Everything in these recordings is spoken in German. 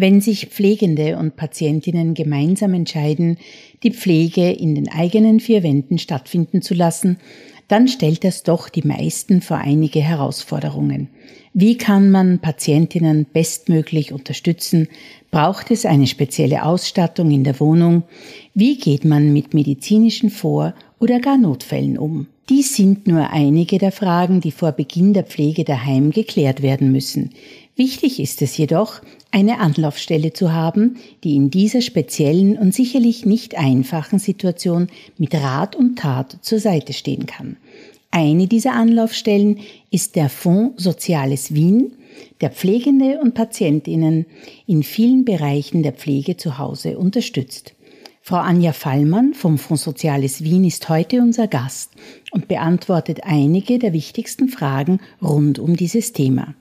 Wenn sich Pflegende und Patientinnen gemeinsam entscheiden, die Pflege in den eigenen vier Wänden stattfinden zu lassen, dann stellt das doch die meisten vor einige Herausforderungen. Wie kann man Patientinnen bestmöglich unterstützen? Braucht es eine spezielle Ausstattung in der Wohnung? Wie geht man mit medizinischen Vor- oder gar Notfällen um? Dies sind nur einige der Fragen, die vor Beginn der Pflege daheim geklärt werden müssen. Wichtig ist es jedoch, eine Anlaufstelle zu haben, die in dieser speziellen und sicherlich nicht einfachen Situation mit Rat und Tat zur Seite stehen kann. Eine dieser Anlaufstellen ist der Fonds Soziales Wien, der Pflegende und Patientinnen in vielen Bereichen der Pflege zu Hause unterstützt. Frau Anja Fallmann vom Fonds Soziales Wien ist heute unser Gast und beantwortet einige der wichtigsten Fragen rund um dieses Thema.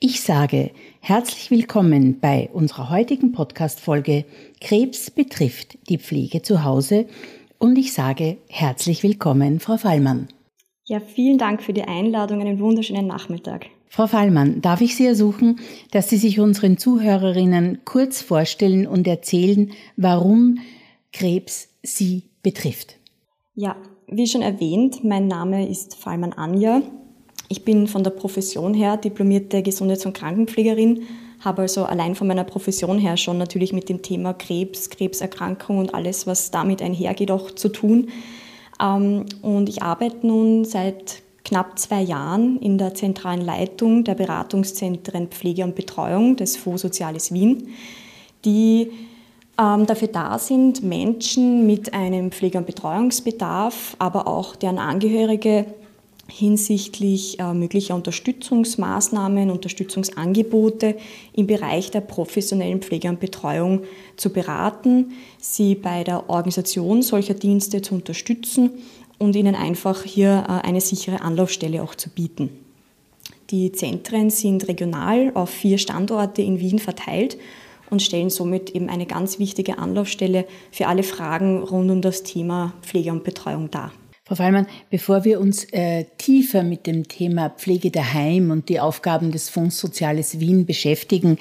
Ich sage herzlich willkommen bei unserer heutigen Podcast-Folge Krebs betrifft die Pflege zu Hause und ich sage herzlich willkommen, Frau Fallmann. Ja, vielen Dank für die Einladung. Einen wunderschönen Nachmittag. Frau Fallmann, darf ich Sie ersuchen, dass Sie sich unseren Zuhörerinnen kurz vorstellen und erzählen, warum Krebs Sie betrifft? Ja, wie schon erwähnt, mein Name ist Fallmann Anja. Ich bin von der Profession her diplomierte Gesundheits- und Krankenpflegerin, habe also allein von meiner Profession her schon natürlich mit dem Thema Krebs, Krebserkrankung und alles, was damit einhergeht, auch zu tun. Ähm, und ich arbeite nun seit knapp zwei Jahren in der zentralen Leitung der Beratungszentren Pflege und Betreuung des Fonds Soziales Wien, die ähm, dafür da sind, Menschen mit einem Pflege- und Betreuungsbedarf, aber auch deren Angehörige hinsichtlich äh, möglicher Unterstützungsmaßnahmen, Unterstützungsangebote im Bereich der professionellen Pflege und Betreuung zu beraten, sie bei der Organisation solcher Dienste zu unterstützen und ihnen einfach hier äh, eine sichere Anlaufstelle auch zu bieten. Die Zentren sind regional auf vier Standorte in Wien verteilt und stellen somit eben eine ganz wichtige Anlaufstelle für alle Fragen rund um das Thema Pflege und Betreuung dar. Frau Fallmann, bevor wir uns äh, tiefer mit dem Thema Pflege daheim und die Aufgaben des Fonds Soziales Wien beschäftigen,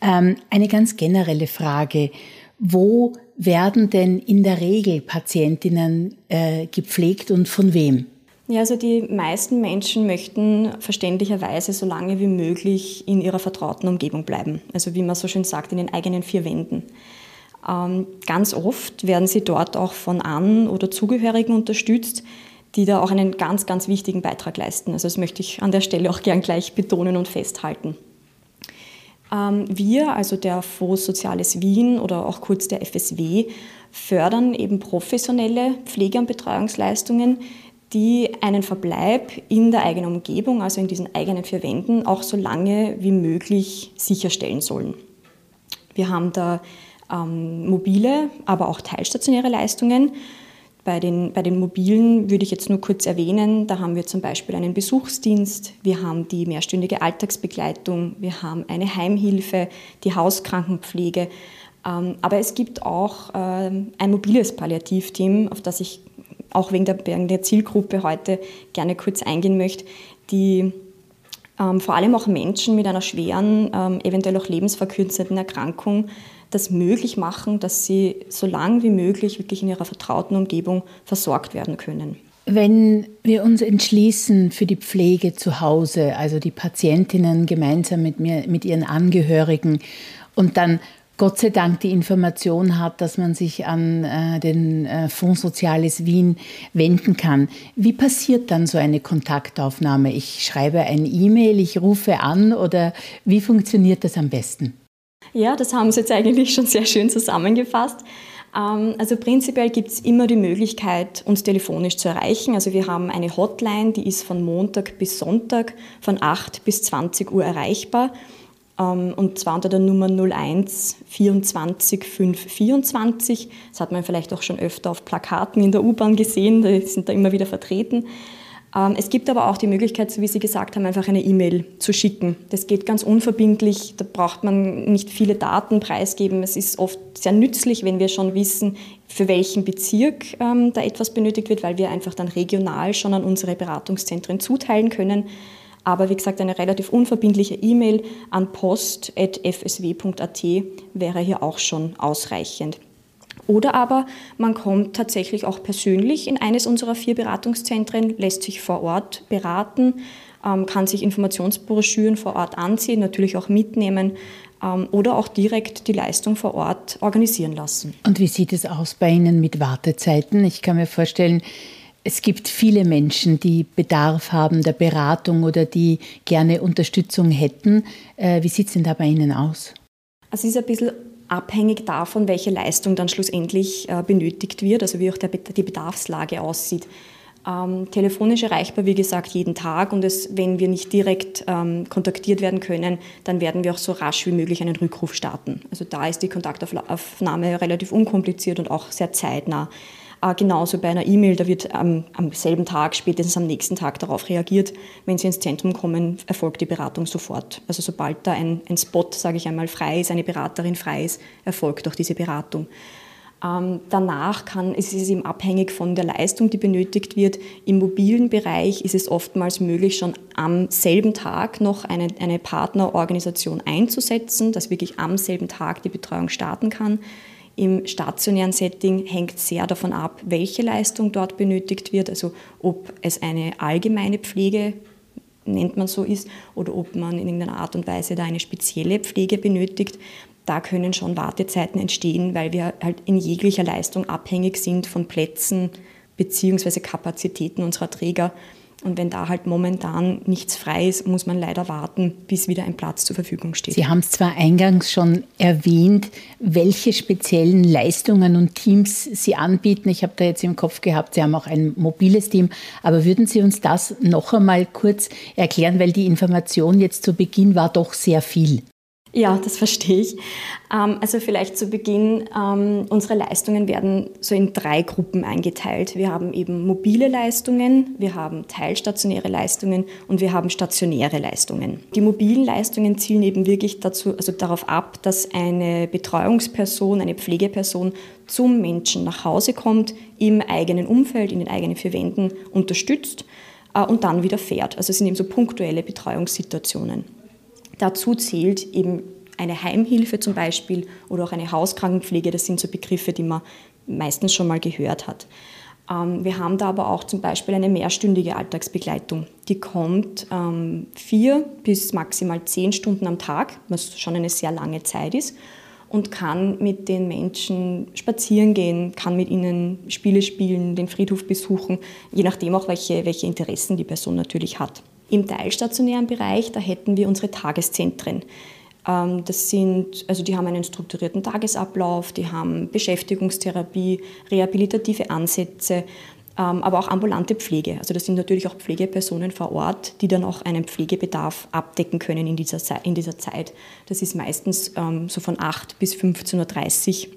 ähm, eine ganz generelle Frage. Wo werden denn in der Regel Patientinnen äh, gepflegt und von wem? Ja, also die meisten Menschen möchten verständlicherweise so lange wie möglich in ihrer vertrauten Umgebung bleiben. Also wie man so schön sagt, in den eigenen vier Wänden. Ähm, ganz oft werden sie dort auch von An- oder Zugehörigen unterstützt, die da auch einen ganz, ganz wichtigen Beitrag leisten. Also das möchte ich an der Stelle auch gern gleich betonen und festhalten. Ähm, wir, also der Fonds Soziales Wien oder auch kurz der FSW, fördern eben professionelle Pflege- und Betreuungsleistungen, die einen Verbleib in der eigenen Umgebung, also in diesen eigenen vier Wänden, auch so lange wie möglich sicherstellen sollen. Wir haben da ähm, mobile, aber auch teilstationäre Leistungen. Bei den, bei den mobilen würde ich jetzt nur kurz erwähnen, da haben wir zum Beispiel einen Besuchsdienst, wir haben die mehrstündige Alltagsbegleitung, wir haben eine Heimhilfe, die Hauskrankenpflege. Ähm, aber es gibt auch ähm, ein mobiles Palliativteam, auf das ich auch wegen der, wegen der Zielgruppe heute gerne kurz eingehen möchte, die ähm, vor allem auch Menschen mit einer schweren, ähm, eventuell auch lebensverkürzenden Erkrankung das möglich machen, dass sie so lange wie möglich wirklich in ihrer vertrauten Umgebung versorgt werden können. Wenn wir uns entschließen für die Pflege zu Hause, also die Patientinnen gemeinsam mit, mir, mit ihren Angehörigen und dann Gott sei Dank die Information hat, dass man sich an äh, den äh, Fonds Soziales Wien wenden kann. Wie passiert dann so eine Kontaktaufnahme? Ich schreibe ein E-Mail, ich rufe an oder wie funktioniert das am besten? Ja, das haben Sie jetzt eigentlich schon sehr schön zusammengefasst. Ähm, also prinzipiell gibt es immer die Möglichkeit, uns telefonisch zu erreichen. Also wir haben eine Hotline, die ist von Montag bis Sonntag von 8 bis 20 Uhr erreichbar. Ähm, und zwar unter der Nummer 01 24 5 24. Das hat man vielleicht auch schon öfter auf Plakaten in der U-Bahn gesehen, die sind da immer wieder vertreten. Ähm, es gibt aber auch die Möglichkeit, so wie Sie gesagt haben, einfach eine E-Mail zu schicken. Das geht ganz unverbindlich, da braucht man nicht viele Daten preisgeben. Es ist oft sehr nützlich, wenn wir schon wissen, für welchen Bezirk ähm, da etwas benötigt wird, weil wir einfach dann regional schon an unsere Beratungszentren zuteilen können. Aber wie gesagt, eine relativ unverbindliche E-Mail an post.fsw.at wäre hier auch schon ausreichend. Oder aber man kommt tatsächlich auch persönlich in eines unserer vier Beratungszentren, lässt sich vor Ort beraten, ähm, kann sich Informationsbroschüren vor Ort ansehen, natürlich auch mitnehmen ähm, oder auch direkt die Leistung vor Ort organisieren lassen. Und wie sieht es aus bei Ihnen mit Wartezeiten? Ich kann mir vorstellen, es gibt viele Menschen, die Bedarf haben der Beratung oder die gerne Unterstützung hätten. Äh, wie sieht es denn da bei Ihnen aus? Es ist ein bisschen abhängig davon, welche Leistung dann schlussendlich äh, benötigt wird, also wie auch die Bedarfslage aussieht. Ähm, telefonisch erreichbar, wie gesagt, jeden Tag und es, wenn wir nicht direkt ähm, kontaktiert werden können, dann werden wir auch so rasch wie möglich einen Rückruf starten. Also da ist die Kontaktaufnahme relativ unkompliziert und auch sehr zeitnah. Äh, genauso bei einer E-Mail, da wird am, am, selben Tag, spätestens am nächsten Tag darauf reagiert. Wenn Sie ins Zentrum kommen, erfolgt die Beratung sofort. Also sobald da ein, ein Spot, sage ich einmal, frei ist, eine Beraterin frei ist, erfolgt auch diese Beratung. Ähm, danach kann, ist es eben abhängig von der Leistung, die benötigt wird. Im mobilen Bereich ist es oftmals möglich, schon am selben Tag noch eine, eine Partnerorganisation einzusetzen, dass wirklich am selben Tag die Betreuung starten kann. Im stationären Setting hängt sehr davon ab, welche Leistung dort benötigt wird, also ob es eine allgemeine Pflege nennt man so ist oder ob man in irgendeiner Art und Weise da eine spezielle Pflege benötigt. Da können schon Wartezeiten entstehen, weil wir halt in jeglicher Leistung abhängig sind von Plätzen bzw. Kapazitäten unserer Träger. Und wenn da halt momentan nichts frei ist, muss man leider warten, bis wieder ein Platz zur Verfügung steht. Sie haben es zwar eingangs schon erwähnt, welche speziellen Leistungen und Teams Sie anbieten. Ich habe da jetzt im Kopf gehabt, Sie haben auch ein mobiles Team. Aber würden Sie uns das noch einmal kurz erklären, weil die Information jetzt zu Beginn war doch sehr viel. Ja, das verstehe ich. Ähm, also vielleicht zu Beginn, ähm, unsere Leistungen werden so in drei Gruppen eingeteilt. Wir haben eben mobile Leistungen, wir haben teilstationäre Leistungen und wir haben stationäre Leistungen. Die mobilen Leistungen zielen eben wirklich dazu, also darauf ab, dass eine Betreuungsperson, eine Pflegeperson zum Menschen nach Hause kommt, im eigenen Umfeld, in den eigenen vier Wänden unterstützt äh, und dann wieder fährt. Also es sind eben so punktuelle Betreuungssituationen. Dazu zählt eben eine Heimhilfe zum Beispiel oder auch eine Hauskrankenpflege. Das sind so Begriffe, die man meistens schon mal gehört hat. Ähm, wir haben da aber auch zum Beispiel eine mehrstündige Alltagsbegleitung. Die kommt ähm, vier bis maximal zehn Stunden am Tag, was schon eine sehr lange Zeit ist, und kann mit den Menschen spazieren gehen, kann mit ihnen Spiele spielen, den Friedhof besuchen, je nachdem auch, welche, welche Interessen die Person natürlich hat. Im teilstationären Bereich, da hätten wir unsere Tageszentren. Ähm, das sind, also die haben einen strukturierten Tagesablauf, die haben Beschäftigungstherapie, rehabilitative Ansätze, ähm, aber auch ambulante Pflege. Also das sind natürlich auch Pflegepersonen vor Ort, die dann auch einen Pflegebedarf abdecken können in dieser, in dieser Zeit. Das ist meistens ähm, so von 8 bis 15.30 Uhr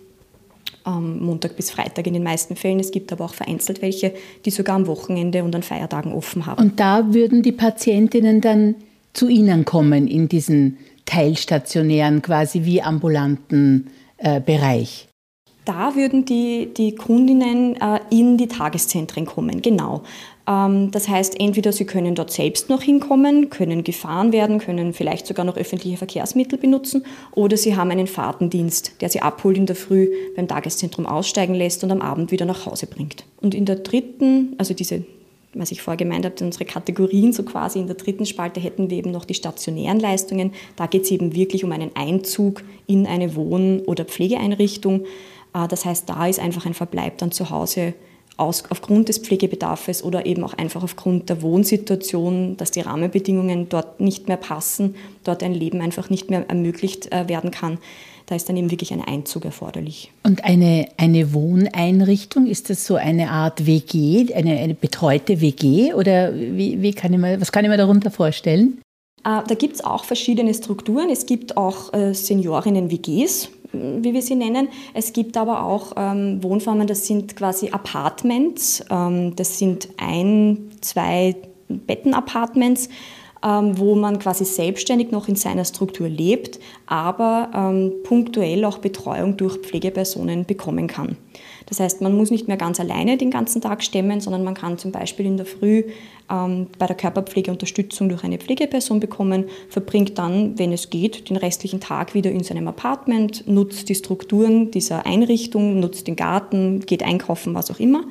Montag bis Freitag in den meisten Fällen. Es gibt aber auch vereinzelt welche, die sogar am Wochenende und an Feiertagen offen haben. Und da würden die Patientinnen dann zu Ihnen kommen in diesen teilstationären, quasi wie ambulanten äh, Bereich? Da würden die, die Kundinnen äh, in die Tageszentren kommen, genau. Ähm, das heißt, entweder sie können dort selbst noch hinkommen, können gefahren werden, können vielleicht sogar noch öffentliche Verkehrsmittel benutzen oder sie haben einen Fahrtendienst, der sie abholt in der Früh beim Tageszentrum aussteigen lässt und am Abend wieder nach Hause bringt. Und in der dritten, also diese was ich vorher gemeint habe, unsere Kategorien so quasi in der dritten Spalte hätten wir eben noch die stationären Leistungen. Da geht es eben wirklich um einen Einzug in eine Wohn- oder Pflegeeinrichtung. Äh, das heißt, da ist einfach ein Verbleib dann zu Hause aus, aufgrund des Pflegebedarfs oder eben auch einfach aufgrund der Wohnsituation, dass die Rahmenbedingungen dort nicht mehr passen, dort ein Leben einfach nicht mehr ermöglicht äh, werden kann. Da ist dann eben wirklich ein Einzug erforderlich. Und eine, eine Wohneinrichtung, ist das so eine Art WG, eine, eine betreute WG oder wie, wie kann ich mir, was kann ich mir darunter vorstellen? Äh, da gibt es auch verschiedene Strukturen. Es gibt auch äh, Seniorinnen-WGs, wie wir sie nennen. Es gibt aber auch ähm, Wohnformen, das sind quasi Apartments. Ähm, das sind ein, zwei Betten-Apartments ähm, wo man quasi selbstständig noch in seiner Struktur lebt, aber ähm, punktuell auch Betreuung durch Pflegepersonen bekommen kann. Das heißt, man muss nicht mehr ganz alleine den ganzen Tag stemmen, sondern man kann zum Beispiel in der Früh ähm, bei der Körperpflege Unterstützung durch eine Pflegeperson bekommen, verbringt dann, wenn es geht, den restlichen Tag wieder in seinem Apartment, nutzt die Strukturen dieser Einrichtung, nutzt den Garten, geht einkaufen, was auch immer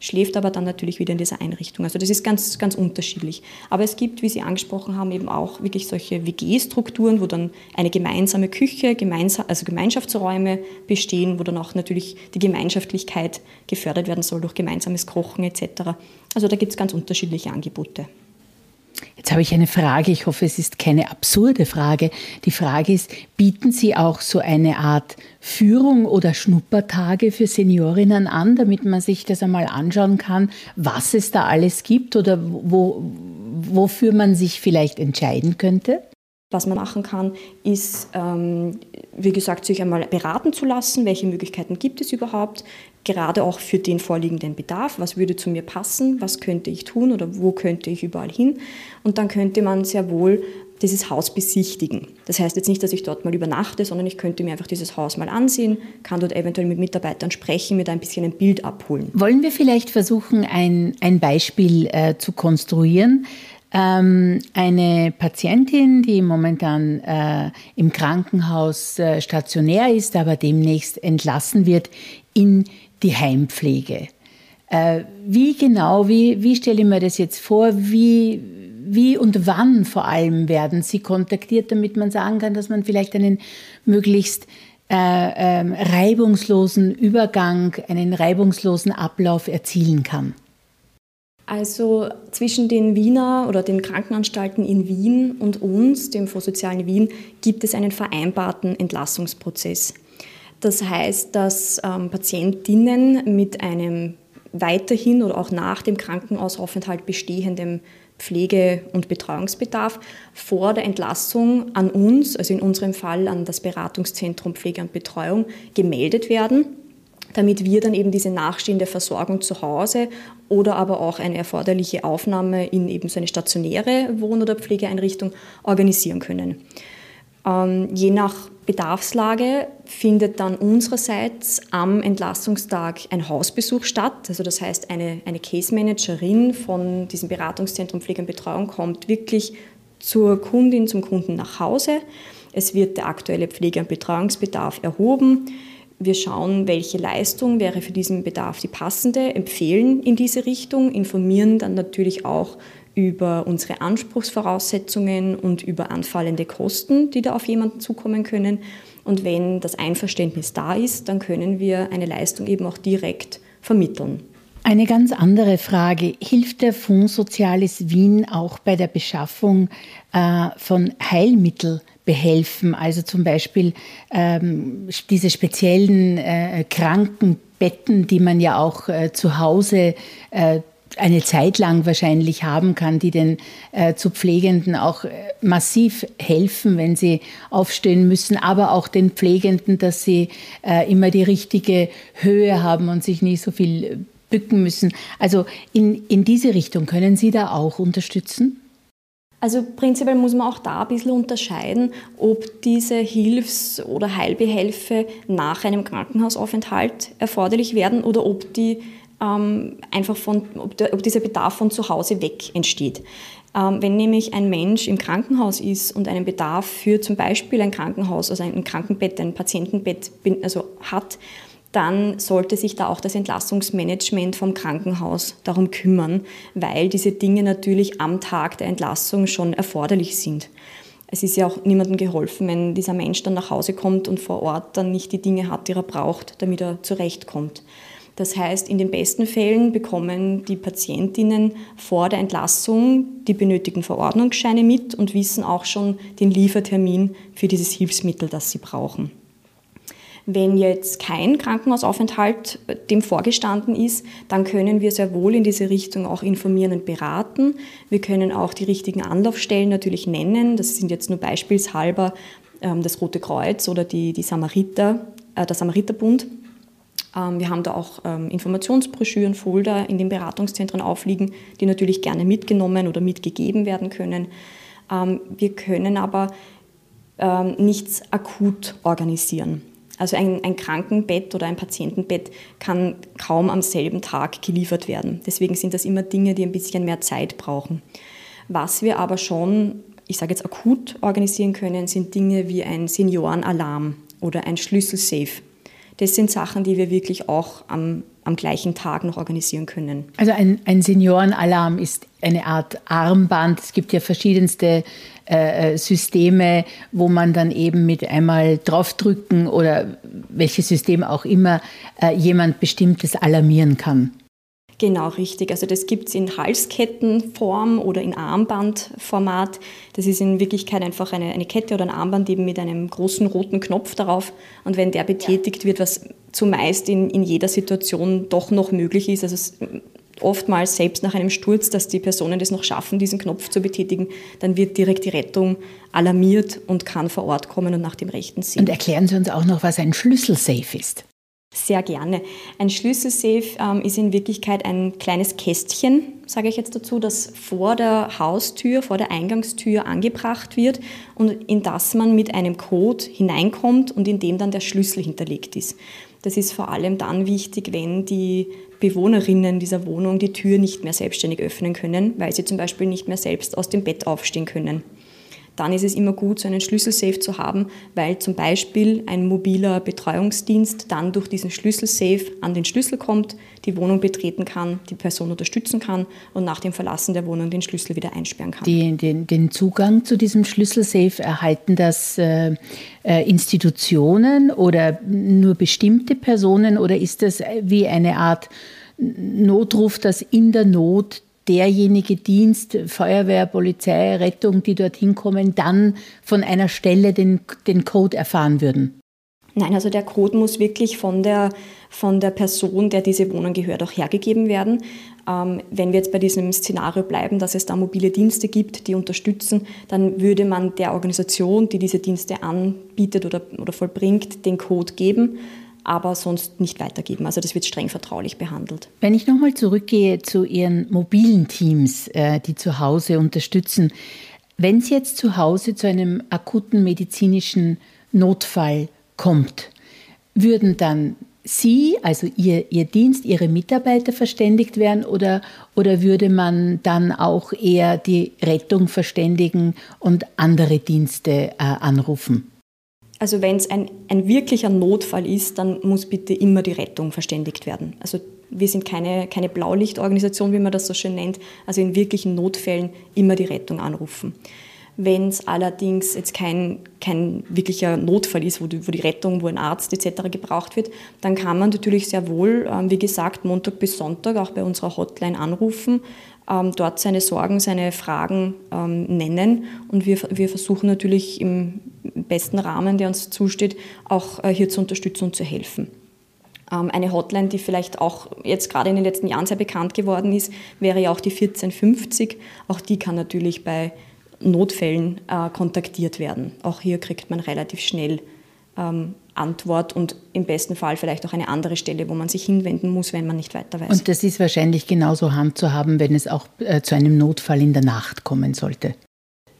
schläft aber dann natürlich wieder in dieser Einrichtung. Also das ist ganz, ganz unterschiedlich. Aber es gibt, wie Sie angesprochen haben, eben auch wirklich solche WG-Strukturen, wo dann eine gemeinsame Küche, gemeinsam, also Gemeinschaftsräume bestehen, wo dann auch natürlich die Gemeinschaftlichkeit gefördert werden soll durch gemeinsames Kochen etc. Also da gibt es ganz unterschiedliche Angebote. Jetzt habe ich eine Frage. Ich hoffe, es ist keine absurde Frage. Die Frage ist, bieten Sie auch so eine Art Führung oder Schnuppertage für Seniorinnen an, damit man sich das einmal anschauen kann, was es da alles gibt oder wo, wofür man sich vielleicht entscheiden könnte? Was man machen kann, ist, ähm, wie gesagt, sich einmal beraten zu lassen, welche Möglichkeiten gibt es überhaupt, gerade auch für den vorliegenden Bedarf, was würde zu mir passen, was könnte ich tun oder wo könnte ich überall hin. Und dann könnte man sehr wohl dieses Haus besichtigen. Das heißt jetzt nicht, dass ich dort mal übernachte, sondern ich könnte mir einfach dieses Haus mal ansehen, kann dort eventuell mit Mitarbeitern sprechen, mir da ein bisschen ein Bild abholen. Wollen wir vielleicht versuchen, ein, ein Beispiel äh, zu konstruieren? Ähm, eine Patientin, die momentan äh, im Krankenhaus äh, stationär ist, aber demnächst entlassen wird in die Heimpflege. Äh, wie genau, wie, wie stelle ich mir das jetzt vor? Wie, wie und wann vor allem werden Sie kontaktiert, damit man sagen kann, dass man vielleicht einen möglichst äh, ähm, reibungslosen Übergang, einen reibungslosen Ablauf erzielen kann? Also zwischen den Wiener oder den Krankenanstalten in Wien und uns, dem Vorsozialen Wien, gibt es einen vereinbarten Entlassungsprozess. Das heißt, dass ähm, Patientinnen mit einem weiterhin oder auch nach dem Krankenhausaufenthalt bestehenden Pflege- und Betreuungsbedarf vor der Entlassung an uns, also in unserem Fall an das Beratungszentrum Pflege und Betreuung, gemeldet werden damit wir dann eben diese nachstehende Versorgung zu Hause oder aber auch eine erforderliche Aufnahme in eben so eine stationäre Wohn- oder Pflegeeinrichtung organisieren können. Ähm, je nach Bedarfslage findet dann unsererseits am Entlassungstag ein Hausbesuch statt. Also das heißt, eine, eine Case Managerin von diesem Beratungszentrum Pflege und Betreuung kommt wirklich zur Kundin, zum Kunden nach Hause. Es wird der aktuelle Pflege- und Betreuungsbedarf erhoben. Wir schauen, welche Leistung wäre für diesen Bedarf die passende, empfehlen in diese Richtung, informieren dann natürlich auch über unsere Anspruchsvoraussetzungen und über anfallende Kosten, die da auf jemanden zukommen können. Und wenn das Einverständnis da ist, dann können wir eine Leistung eben auch direkt vermitteln. Eine ganz andere Frage. Hilft der Fonds Soziales Wien auch bei der Beschaffung äh, von Heilmitteln? behelfen. Also zum Beispiel ähm, diese speziellen äh, Krankenbetten, die man ja auch äh, zu Hause äh, eine Zeit lang wahrscheinlich haben kann, die den äh, zu Pflegenden auch äh, massiv helfen, wenn sie aufstehen müssen, aber auch den Pflegenden, dass sie äh, immer die richtige Höhe haben und sich nicht so viel bücken müssen. Also in, in diese Richtung können Sie da auch unterstützen? Also prinzipiell muss man auch da ein bisschen unterscheiden, ob diese Hilfs- oder Heilbehelfe nach einem Krankenhausaufenthalt erforderlich werden oder ob die einfach von, ob, der, ob, dieser Bedarf von zu Hause weg entsteht. Ähm, wenn nämlich ein Mensch im Krankenhaus ist und einen Bedarf für zum Beispiel ein Krankenhaus, also ein Krankenbett, ein Patientenbett also hat, dann sollte sich da auch das Entlassungsmanagement vom Krankenhaus darum kümmern, weil diese Dinge natürlich am Tag der Entlassung schon erforderlich sind. Es ist ja auch niemandem geholfen, wenn dieser Mensch dann nach Hause kommt und vor Ort dann nicht die Dinge hat, die er braucht, damit er zurechtkommt. Das heißt, in den besten Fällen bekommen die Patientinnen vor der Entlassung die benötigten Verordnungsscheine mit und wissen auch schon den Liefertermin für dieses Hilfsmittel, das sie brauchen. Wenn jetzt kein Krankenhausaufenthalt dem vorgestanden ist, dann können wir sehr wohl in diese Richtung auch informieren und beraten. Wir können auch die richtigen Anlaufstellen natürlich nennen. Das sind jetzt nur beispielshalber ähm, das Rote Kreuz oder die, die Samariter, äh, der Samariterbund. Ähm, wir haben da auch ähm, Informationsbroschüren, Folder in den Beratungszentren aufliegen, die natürlich gerne mitgenommen oder mitgegeben werden können. Ähm, wir können aber nichts akut organisieren. Also ein, ein, Krankenbett oder ein Patientenbett kann kaum am selben Tag geliefert werden. Deswegen sind das immer Dinge, die ein bisschen mehr Zeit brauchen. Was wir aber schon, ich sage jetzt akut organisieren können, sind Dinge wie ein Seniorenalarm oder ein Schlüsselsafe das sind Sachen, die wir wirklich auch am, am gleichen Tag noch organisieren können. Also ein, ein Seniorenalarm ist eine Art Armband. Es gibt ja verschiedenste äh, äh, Systeme, wo man dann eben mit einmal draufdrücken oder welches System auch immer äh, jemand Bestimmtes alarmieren kann. Genau, richtig. Also das gibt es in Halskettenform oder in Armbandformat. Das ist in Wirklichkeit einfach eine, eine Kette oder ein Armband eben mit einem großen roten Knopf darauf. Und wenn der betätigt wird, was zumeist in, in jeder Situation doch noch möglich ist, also oftmals selbst nach einem Sturz, dass die Personen das noch schaffen, diesen Knopf zu betätigen, dann wird direkt die Rettung alarmiert und kann vor Ort kommen und nach dem rechten Sinn. Und erklären Sie uns auch noch, was ein Schlüsselsafe ist. Sehr gerne. Ein Schlüsselsafe ähm, ist in Wirklichkeit ein kleines Kästchen, sage ich jetzt dazu, das vor der Haustür, vor der Eingangstür angebracht wird und in das man mit einem Code hineinkommt und in dem dann der Schlüssel hinterlegt ist. Das ist vor allem dann wichtig, wenn die Bewohnerinnen dieser Wohnung die Tür nicht mehr selbstständig öffnen können, weil sie zum Beispiel nicht mehr selbst aus dem Bett aufstehen können dann ist es immer gut, so einen Schlüsselsafe zu haben, weil zum Beispiel ein mobiler Betreuungsdienst dann durch diesen Schlüsselsafe an den Schlüssel kommt, die Wohnung betreten kann, die Person unterstützen kann und nach dem Verlassen der Wohnung den Schlüssel wieder einsperren kann. Die, den, den, Zugang zu diesem Schlüsselsafe erhalten das äh, äh Institutionen oder nur bestimmte Personen oder ist das wie eine Art Notruf, dass in der Not derjenige Dienst, Feuerwehr, Polizei, Rettung, die dorthin kommen, dann von einer Stelle den, den Code erfahren würden? Nein, also der Code muss wirklich von der, von der Person, der diese Wohnung gehört, auch hergegeben werden. Ähm, wenn wir jetzt bei diesem Szenario bleiben, dass es da mobile Dienste gibt, die unterstützen, dann würde man der Organisation, die diese Dienste anbietet oder, oder vollbringt, den Code geben aber sonst nicht weitergeben. Also das wird streng vertraulich behandelt. Wenn ich nochmal zurückgehe zu Ihren mobilen Teams, äh, die zu Hause unterstützen, wenn es jetzt zu Hause zu einem akuten medizinischen Notfall kommt, würden dann Sie, also Ihr, Ihr Dienst, Ihre Mitarbeiter verständigt werden oder, oder würde man dann auch eher die Rettung verständigen und andere Dienste äh, anrufen? Also wenn es ein, ein wirklicher Notfall ist, dann muss bitte immer die Rettung verständigt werden. Also wir sind keine, keine Blaulichtorganisation, wie man das so schön nennt. Also in wirklichen Notfällen immer die Rettung anrufen. Wenn es allerdings jetzt kein, kein wirklicher Notfall ist, wo die, wo die Rettung, wo ein Arzt etc. gebraucht wird, dann kann man natürlich sehr wohl, ähm, wie gesagt, Montag bis Sonntag auch bei unserer Hotline anrufen ähm, dort seine Sorgen, seine Fragen ähm, nennen. Und wir, wir versuchen natürlich im besten Rahmen, der uns zusteht, auch äh, hier zu unterstützen und zu helfen. Eine Hotline, die vielleicht auch jetzt gerade in den letzten Jahren sehr bekannt geworden ist, wäre ja auch die 1450. Auch die kann natürlich bei Notfällen äh, kontaktiert werden. Auch hier kriegt man relativ schnell ähm, Antwort und im besten Fall vielleicht auch eine andere Stelle, wo man sich hinwenden muss, wenn man nicht weiter weiß. Und das ist wahrscheinlich genauso handzuhaben, wenn es auch äh, zu einem Notfall in der Nacht kommen sollte.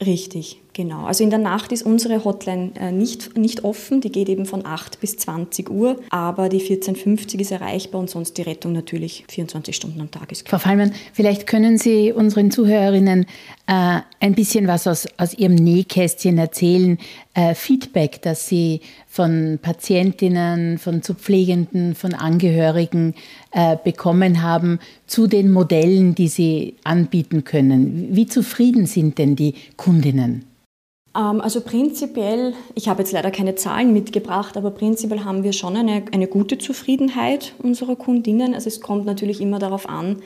Richtig, genau. Also in der Nacht ist unsere Hotline äh, nicht, nicht offen, die geht eben von 8 bis 20 Uhr, aber die 1450 ist erreichbar und sonst die Rettung natürlich 24 Stunden am Tag ist. Frau Fallmann, vielleicht können Sie unseren Zuhörerinnen äh, ein bisschen was aus, aus Ihrem Nähkästchen erzählen, äh, Feedback, das Sie von Patientinnen, von zu Pflegenden, von Angehörigen äh, bekommen haben zu den Modellen, die Sie anbieten können. Wie zufrieden sind denn die Kundinnen? Ähm, also prinzipiell, ich habe jetzt leider keine Zahlen mitgebracht, aber prinzipiell haben wir schon eine, eine gute Zufriedenheit unserer Kundinnen. Also es kommt natürlich immer darauf an,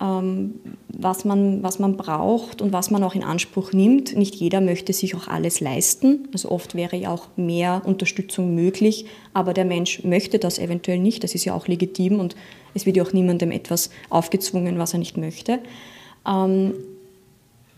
ähm, was, man, was man braucht und was man auch in Anspruch nimmt. Nicht jeder möchte sich auch alles leisten. Also oft wäre ja auch mehr Unterstützung möglich, aber der Mensch möchte das eventuell nicht. Das ist ja auch legitim und es wird ja auch niemandem etwas aufgezwungen, was er nicht möchte.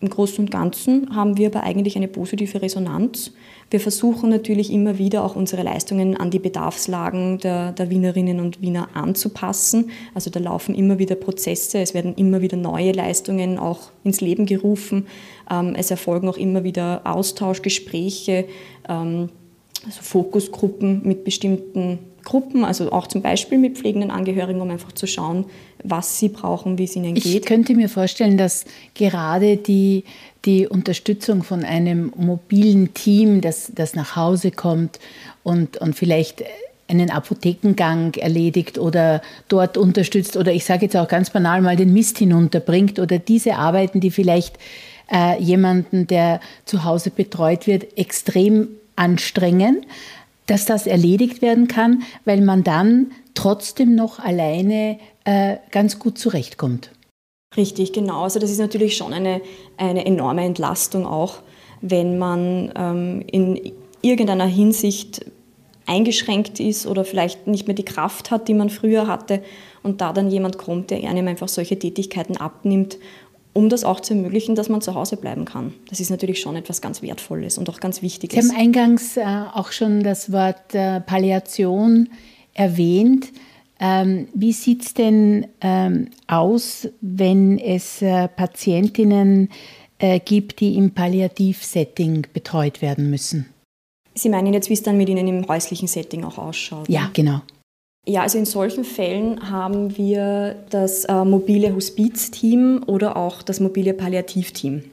Im Großen und Ganzen haben wir aber eigentlich eine positive Resonanz. Wir versuchen natürlich immer wieder auch unsere Leistungen an die Bedarfslagen der, der, Wienerinnen und Wiener anzupassen. Also da laufen immer wieder Prozesse, es werden immer wieder neue Leistungen auch ins Leben gerufen. Ähm, es erfolgen auch immer wieder Austauschgespräche, ähm, also Fokusgruppen mit bestimmten Gruppen, also auch zum Beispiel mit pflegenden Angehörigen, um einfach zu schauen, was sie brauchen, wie es ihnen geht. Ich könnte mir vorstellen, dass gerade die die Unterstützung von einem mobilen Team, das, das nach Hause kommt und, und vielleicht einen Apothekengang erledigt oder dort unterstützt oder ich sage jetzt auch ganz banal mal den Mist hinunterbringt oder diese Arbeiten, die vielleicht äh, jemanden, der zu Hause betreut wird, extrem anstrengen, dass das erledigt werden kann, weil man dann trotzdem noch alleine äh, ganz gut zurechtkommt. Richtig, genau. Also das ist natürlich schon eine, eine enorme Entlastung auch, wenn man ähm, in irgendeiner Hinsicht eingeschränkt ist oder vielleicht nicht mehr die Kraft hat, die man früher hatte und da dann jemand kommt, der einem einfach solche Tätigkeiten abnimmt, um das auch zu ermöglichen, dass man zu Hause bleiben kann. Das ist natürlich schon etwas ganz Wertvolles und auch ganz Wichtiges. Sie haben eingangs äh, auch schon das Wort äh, Palliation erwähnt. Ähm, wie sieht es denn ähm, aus, wenn es äh, Patientinnen gibt, die im Palliativsetting betreut werden müssen? Sie meinen jetzt, wie es dann mit Ihnen im häuslichen Setting auch ausschaut? Ja, ne? genau. Ja, also in solchen Fällen haben wir das äh, mobile Hospizteam oder auch das mobile Palliativteam.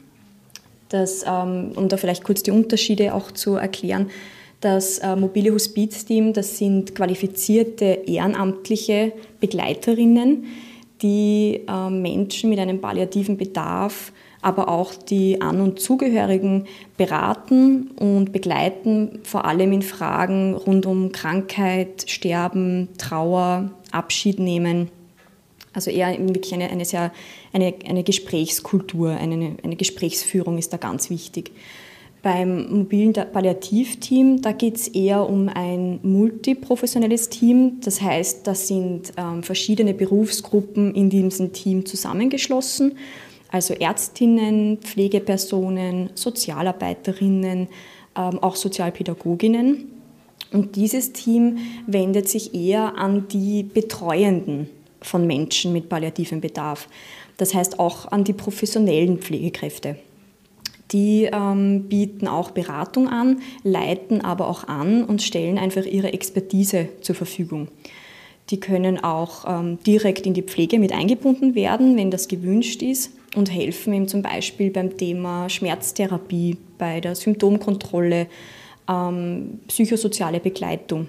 Das, ähm, um da vielleicht kurz die Unterschiede auch zu erklären, das äh, mobile Hospizteam, das sind qualifizierte ehrenamtliche Begleiterinnen, die äh, Menschen mit einem palliativen Bedarf, aber auch die An- und Zugehörigen beraten und begleiten, vor allem in Fragen rund um Krankheit, Sterben, Trauer, Abschied nehmen. Also eher wirklich eine, eine, sehr, eine, eine Gesprächskultur, eine, eine Gesprächsführung ist da ganz wichtig. Beim mobilen Palliativteam, da geht es eher um ein multiprofessionelles Team. Das heißt, da sind ähm, verschiedene Berufsgruppen in diesem Team zusammengeschlossen. Also Ärztinnen, Pflegepersonen, Sozialarbeiterinnen, ähm, auch Sozialpädagoginnen. Und dieses Team wendet sich eher an die Betreuenden von Menschen mit palliativem Bedarf. Das heißt auch an die professionellen Pflegekräfte. Die ähm, bieten auch Beratung an, leiten aber auch an und stellen einfach ihre Expertise zur Verfügung. Die können auch ähm, direkt in die Pflege mit eingebunden werden, wenn das gewünscht ist und helfen ihm zum Beispiel beim Thema Schmerztherapie, bei der Symptomkontrolle, ähm, psychosoziale Begleitung.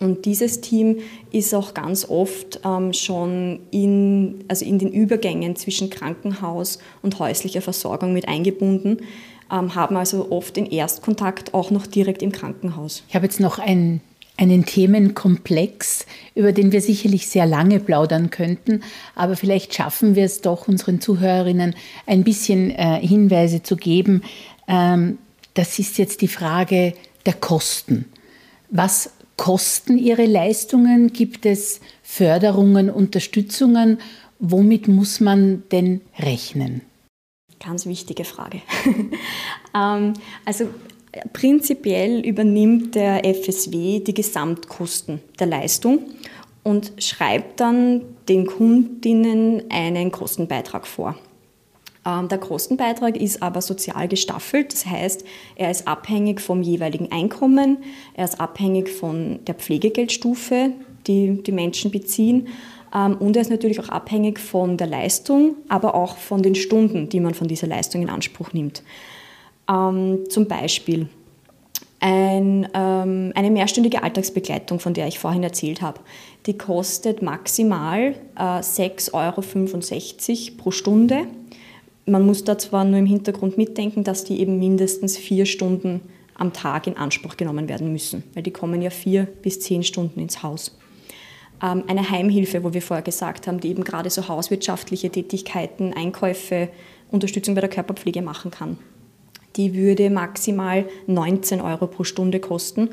Und dieses Team ist auch ganz oft ähm, schon in, also in den Übergängen zwischen Krankenhaus und häuslicher Versorgung mit eingebunden, ähm, haben also oft den Erstkontakt auch noch direkt im Krankenhaus. Ich habe jetzt noch ein, einen Themenkomplex, über den wir sicherlich sehr lange plaudern könnten, aber vielleicht schaffen wir es doch, unseren Zuhörerinnen ein bisschen äh, Hinweise zu geben. Ähm, das ist jetzt die Frage der Kosten. Was kosten Ihre Leistungen? Gibt es Förderungen, Unterstützungen? Womit muss man denn rechnen? Ganz wichtige Frage. Ähm, also prinzipiell übernimmt der FSW die Gesamtkosten der Leistung und schreibt dann den Kundinnen einen Kostenbeitrag vor. Ähm, der Kostenbeitrag ist aber sozial gestaffelt, das heißt, er ist abhängig vom jeweiligen Einkommen, er ist abhängig von der Pflegegeldstufe, die die Menschen beziehen ähm, und er ist natürlich auch abhängig von der Leistung, aber auch von den Stunden, die man von dieser Leistung in Anspruch nimmt. Ähm, zum Beispiel ein, eine mehrstündige Alltagsbegleitung, von der ich vorhin erzählt habe. Die kostet maximal äh, 6,65 Euro pro Stunde man muss da zwar nur im Hintergrund mitdenken, dass die eben mindestens vier Stunden am Tag in Anspruch genommen werden müssen, weil die kommen ja vier bis zehn Stunden ins Haus. ähm, eine Heimhilfe, wo wir vorher gesagt haben, die eben gerade so hauswirtschaftliche Tätigkeiten, Einkäufe, Unterstützung bei der Körperpflege machen kann. Die würde maximal 19 Euro pro Stunde kosten.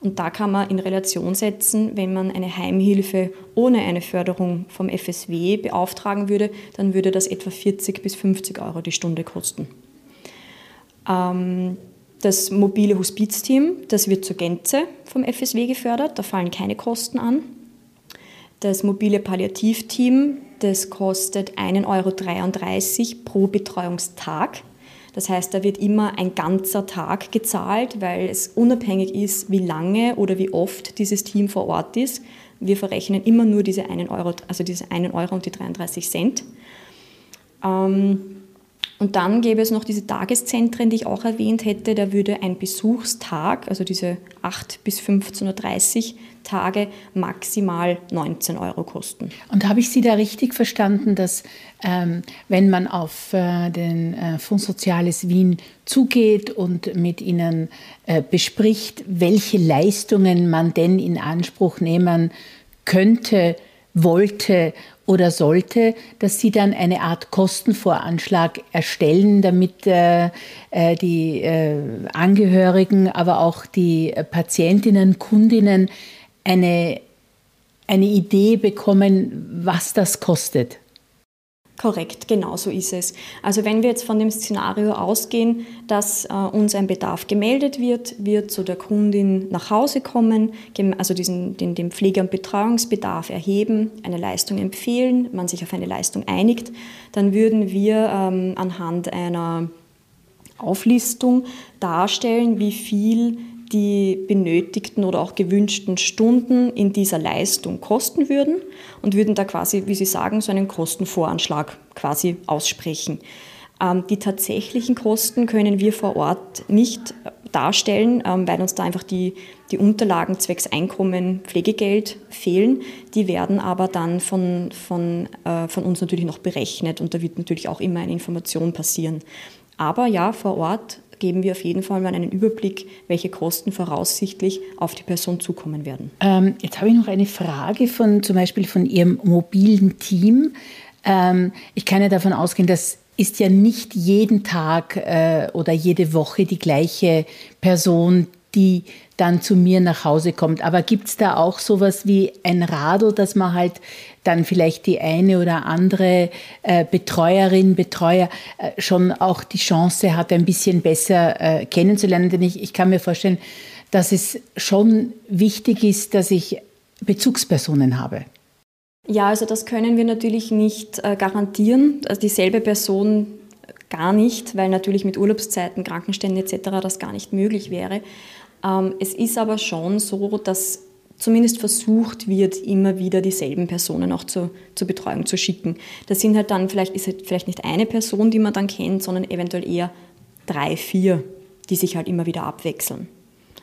Und da kann man in Relation setzen, wenn man eine Heimhilfe ohne eine Förderung vom FSW beauftragen würde, dann würde das etwa 40 bis 50 Euro die Stunde kosten. Ähm, das mobile Hospizteam, das wird zur Gänze vom FSW gefördert, da fallen keine Kosten an. Das mobile Palliativteam, das kostet 1,33 Euro pro Betreuungstag. Das heißt, da wird immer ein ganzer Tag gezahlt, weil es unabhängig ist, wie lange oder wie oft dieses Team vor Ort ist. Wir verrechnen immer nur diese 1 Euro, also diese 1 Euro und die 33 Cent. Ähm, und dann gäbe es noch diese Tageszentren, die ich auch erwähnt hätte. Da würde ein Besuchstag, also diese 8 bis 15.30 Uhr Tage, maximal 19 Euro kosten. Und habe ich Sie da richtig verstanden, dass ähm, wenn man auf äh, den äh, Fonds Soziales Wien zugeht und mit Ihnen äh, bespricht, welche Leistungen man denn in Anspruch nehmen könnte, wollte oder sollte, dass Sie dann eine Art Kostenvoranschlag erstellen, damit äh, äh, die äh, Angehörigen, aber auch die Patientinnen, Kundinnen eine, eine Idee bekommen, was das kostet. Korrekt, genau so ist es. Also wenn wir jetzt von dem Szenario ausgehen, dass äh, uns ein Bedarf gemeldet wird, wird zu der Kundin nach Hause kommen, also diesen, den, den Pflege- und Betreuungsbedarf erheben, eine Leistung empfehlen, man sich auf eine Leistung einigt, dann würden wir ähm, anhand einer Auflistung darstellen, wie viel die benötigten oder auch gewünschten Stunden in dieser Leistung kosten würden und würden da quasi, wie Sie sagen, so einen Kostenvoranschlag quasi aussprechen. Ähm, die tatsächlichen Kosten können wir vor Ort nicht darstellen, ähm, weil uns da einfach die, die Unterlagen zwecks Einkommen, Pflegegeld fehlen. Die werden aber dann von, von, äh, von uns natürlich noch berechnet und da wird natürlich auch immer eine Information passieren. Aber ja, vor Ort geben wir auf jeden Fall mal einen Überblick, welche Kosten voraussichtlich auf die Person zukommen werden. Ähm, jetzt habe ich noch eine Frage von zum Beispiel von Ihrem mobilen Team. Ähm, ich kann ja davon ausgehen, dass ist ja nicht jeden Tag äh, oder jede Woche die gleiche Person, die dann zu mir nach Hause kommt. Aber gibt es da auch sowas wie ein Radl, dass man halt dann vielleicht die eine oder andere äh, Betreuerin, Betreuer äh, schon auch die Chance hat, ein bisschen besser äh, kennenzulernen? Denn ich, ich kann mir vorstellen, dass es schon wichtig ist, dass ich Bezugspersonen habe. Ja, also das können wir natürlich nicht äh, garantieren. Also dieselbe Person gar nicht, weil natürlich mit Urlaubszeiten, Krankenständen etc. das gar nicht möglich wäre. Ähm, es ist aber schon so, dass zumindest versucht wird, immer wieder dieselben Personen auch zur, zur Betreuung zu schicken. Das sind halt dann vielleicht, ist halt vielleicht nicht eine Person, die man dann kennt, sondern eventuell eher drei, vier, die sich halt immer wieder abwechseln.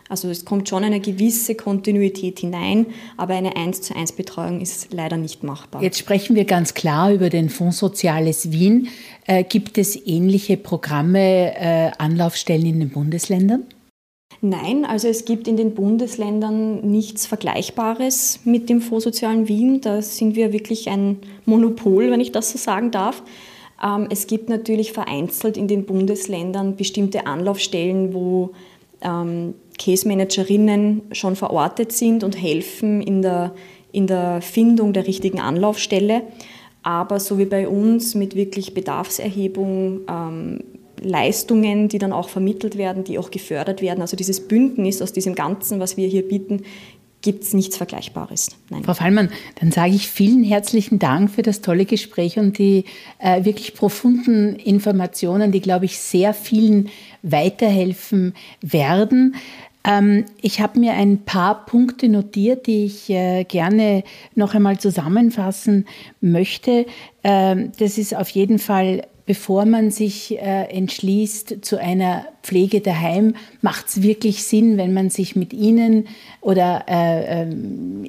Also es kommt schon eine gewisse Kontinuität hinein, aber eine 1 zu 1 Betreuung ist leider nicht machbar. Jetzt sprechen wir ganz klar über den Fonds Soziales Wien. Äh, gibt es ähnliche Programme, äh, Anlaufstellen in den Bundesländern? Nein, also es gibt in den Bundesländern nichts Vergleichbares mit dem Fonds Sozialen Wien. Da sind wir wirklich ein Monopol, wenn ich das so sagen darf. Ähm, es gibt natürlich vereinzelt in den Bundesländern bestimmte Anlaufstellen, wo ähm, Case-Managerinnen schon verortet sind und helfen in der, in der Findung der richtigen Anlaufstelle. Aber so wie bei uns mit wirklich Bedarfserhebung, ähm, Leistungen, die dann auch vermittelt werden, die auch gefördert werden. Also dieses Bündnis aus diesem Ganzen, was wir hier bieten, gibt es nichts Vergleichbares. Nein. Frau Fallmann, dann sage ich vielen herzlichen Dank für das tolle Gespräch und die äh, wirklich profunden Informationen, die, glaube ich, sehr vielen weiterhelfen werden. Ähm, ich habe mir ein paar Punkte notiert, die ich äh, gerne noch einmal zusammenfassen möchte. Ähm, das ist auf jeden Fall bevor man sich äh, entschließt zu einer Pflege daheim, macht es wirklich Sinn, wenn man sich mit Ihnen oder äh, äh,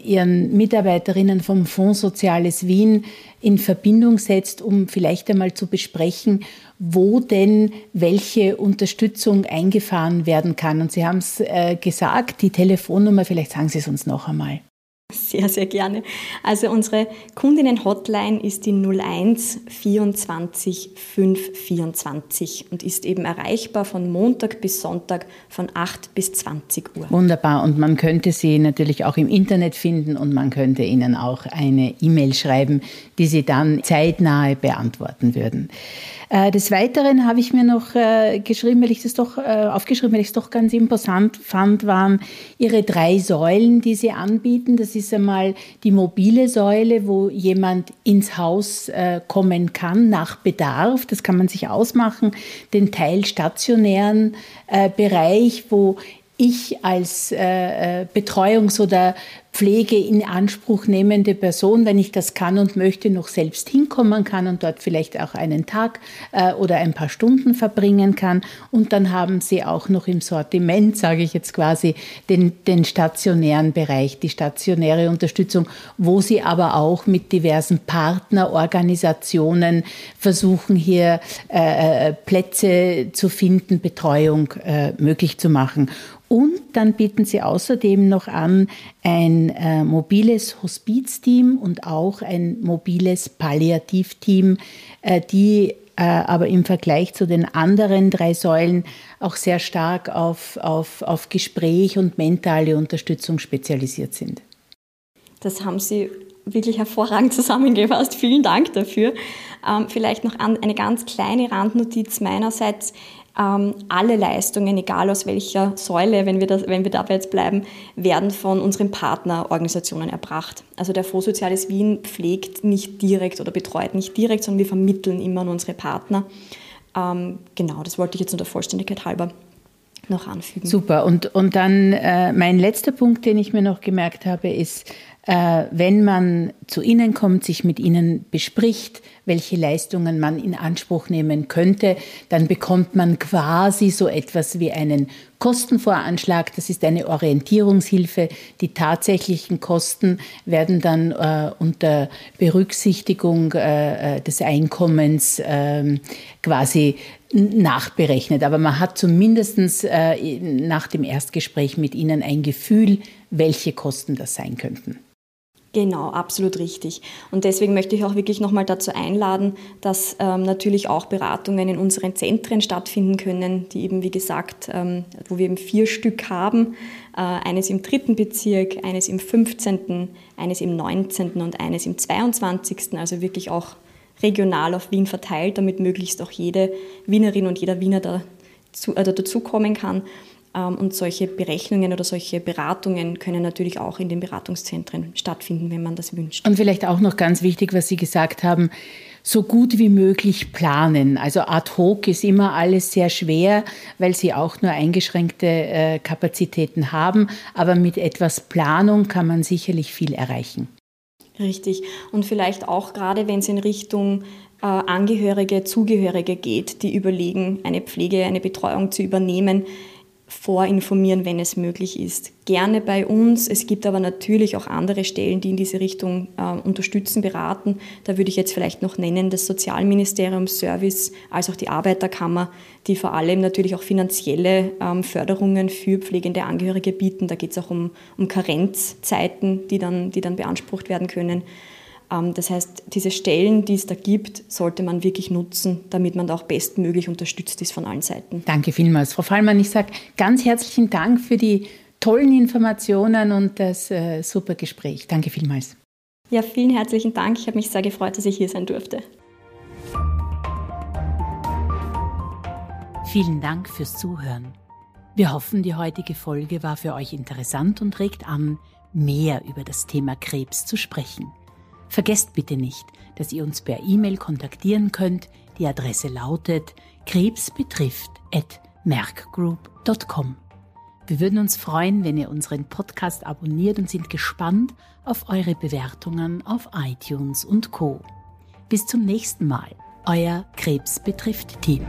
Ihren Mitarbeiterinnen vom Fonds Soziales Wien in Verbindung setzt, um vielleicht einmal zu besprechen, wo denn welche Unterstützung eingefahren werden kann. Und Sie haben es äh, gesagt, die Telefonnummer, vielleicht sagen Sie es uns noch einmal. Sehr, sehr gerne. Also unsere Kundinnen-Hotline ist die 01 24 5 24 und ist eben erreichbar von Montag bis Sonntag von 8 bis 20 Uhr. Wunderbar. Und man könnte sie natürlich auch im Internet finden und man könnte ihnen auch eine E-Mail schreiben, die sie dann zeitnahe beantworten würden. Äh, des Weiteren habe ich mir noch äh, geschrieben, weil ich das doch äh, aufgeschrieben, weil ich es doch ganz imposant fand, waren ihre drei Säulen, die sie anbieten. Das ist einmal die mobile Säule, wo jemand ins Haus kommen kann nach Bedarf. Das kann man sich ausmachen. Den Teil stationären Bereich, wo ich als äh, Betreuungs- oder Pflege in Anspruch nehmende Person, wenn ich das kann und möchte, noch selbst hinkommen kann und dort vielleicht auch einen Tag äh, oder ein paar Stunden verbringen kann. Und dann haben sie auch noch im Sortiment, sage ich jetzt quasi, den, den stationären Bereich, die stationäre Unterstützung, wo sie aber auch mit diversen Partnerorganisationen versuchen, hier äh, äh Plätze zu finden, Betreuung äh, möglich zu machen. Und dann bieten sie außerdem noch an ein äh, mobiles Hospizteam und auch ein mobiles Palliativteam, äh, die äh, aber im Vergleich zu den anderen drei Säulen auch sehr stark auf, auf, auf Gespräch und mentale Unterstützung spezialisiert sind. Das haben Sie wirklich hervorragend zusammengefasst. Vielen Dank dafür. Ähm, vielleicht noch an, eine ganz kleine Randnotiz meinerseits. Ähm, alle Leistungen, egal aus welcher Säule, wenn wir, das, wenn wir dabei jetzt bleiben, werden von unseren Partnerorganisationen erbracht. Also der Fonds Soziales Wien pflegt nicht direkt oder betreut nicht direkt, sondern wir vermitteln immer an unsere Partner. Ähm, genau, das wollte ich jetzt nur der Vollständigkeit halber noch anfügen. Super. Und, und dann äh, mein letzter Punkt, den ich mir noch gemerkt habe, ist, äh, wenn man zu Ihnen kommt, sich mit Ihnen bespricht, welche Leistungen man in Anspruch nehmen könnte, dann bekommt man quasi so etwas wie einen Kostenvoranschlag. Das ist eine Orientierungshilfe. Die tatsächlichen Kosten werden dann äh, unter Berücksichtigung äh, äh des Einkommens ähm, quasi nachberechnet. Aber man hat zumindest äh, nach dem Erstgespräch mit Ihnen ein Gefühl, welche Kosten das sein könnten. Genau, absolut richtig. Und deswegen möchte ich auch wirklich nochmal dazu einladen, dass ähm, natürlich auch Beratungen in unseren Zentren stattfinden können, die eben, wie gesagt, ähm, wo wir eben vier Stück haben. Äh, eines im dritten Bezirk, eines im 15., eines im 19. und eines im 22. Also wirklich auch regional auf Wien verteilt, damit möglichst auch jede Wienerin und jeder Wiener dazu, äh, dazukommen kann. Ähm, und solche Berechnungen oder solche Beratungen können natürlich auch in den Beratungszentren stattfinden, wenn man das wünscht. Und vielleicht auch noch ganz wichtig, was Sie gesagt haben, so gut wie möglich planen. Also ad hoc ist immer alles sehr schwer, weil Sie auch nur eingeschränkte äh, Kapazitäten haben. Aber mit etwas Planung kann man sicherlich viel erreichen. Richtig. Und vielleicht auch gerade, wenn es in Richtung äh, Angehörige, Zugehörige geht, die überlegen, eine Pflege, eine Betreuung zu übernehmen, vorinformieren, wenn es möglich ist. Gerne bei uns. Es gibt aber natürlich auch andere Stellen, die in diese Richtung äh, unterstützen, beraten. Da würde ich jetzt vielleicht noch nennen das Sozialministerium Service, als auch die Arbeiterkammer, die vor allem natürlich auch finanzielle ähm, Förderungen für pflegende Angehörige bieten. Da geht es auch um, um Karenzzeiten, die dann, die dann beansprucht werden können. Ähm, das heißt, diese Stellen, die es da gibt, sollte man wirklich nutzen, damit man da auch bestmöglich unterstützt ist von allen Seiten. Danke vielmals. Frau Fallmann, ich sage ganz herzlichen Dank für die tollen Informationen und das äh, super Gespräch. Danke vielmals. Ja, vielen herzlichen Dank. Ich habe mich sehr gefreut, dass ich hier sein durfte. Vielen Dank fürs Zuhören. Wir hoffen, die heutige Folge war für euch interessant und regt an, mehr über das Thema Krebs zu sprechen. Vergesst bitte nicht, dass ihr uns per E-Mail kontaktieren könnt. Die Adresse lautet krebsbetrifft.merkgroup.com. Wir würden uns freuen, wenn ihr unseren Podcast abonniert und sind gespannt auf eure Bewertungen auf iTunes und Co. Bis zum nächsten Mal, euer Krebs betrifft Team.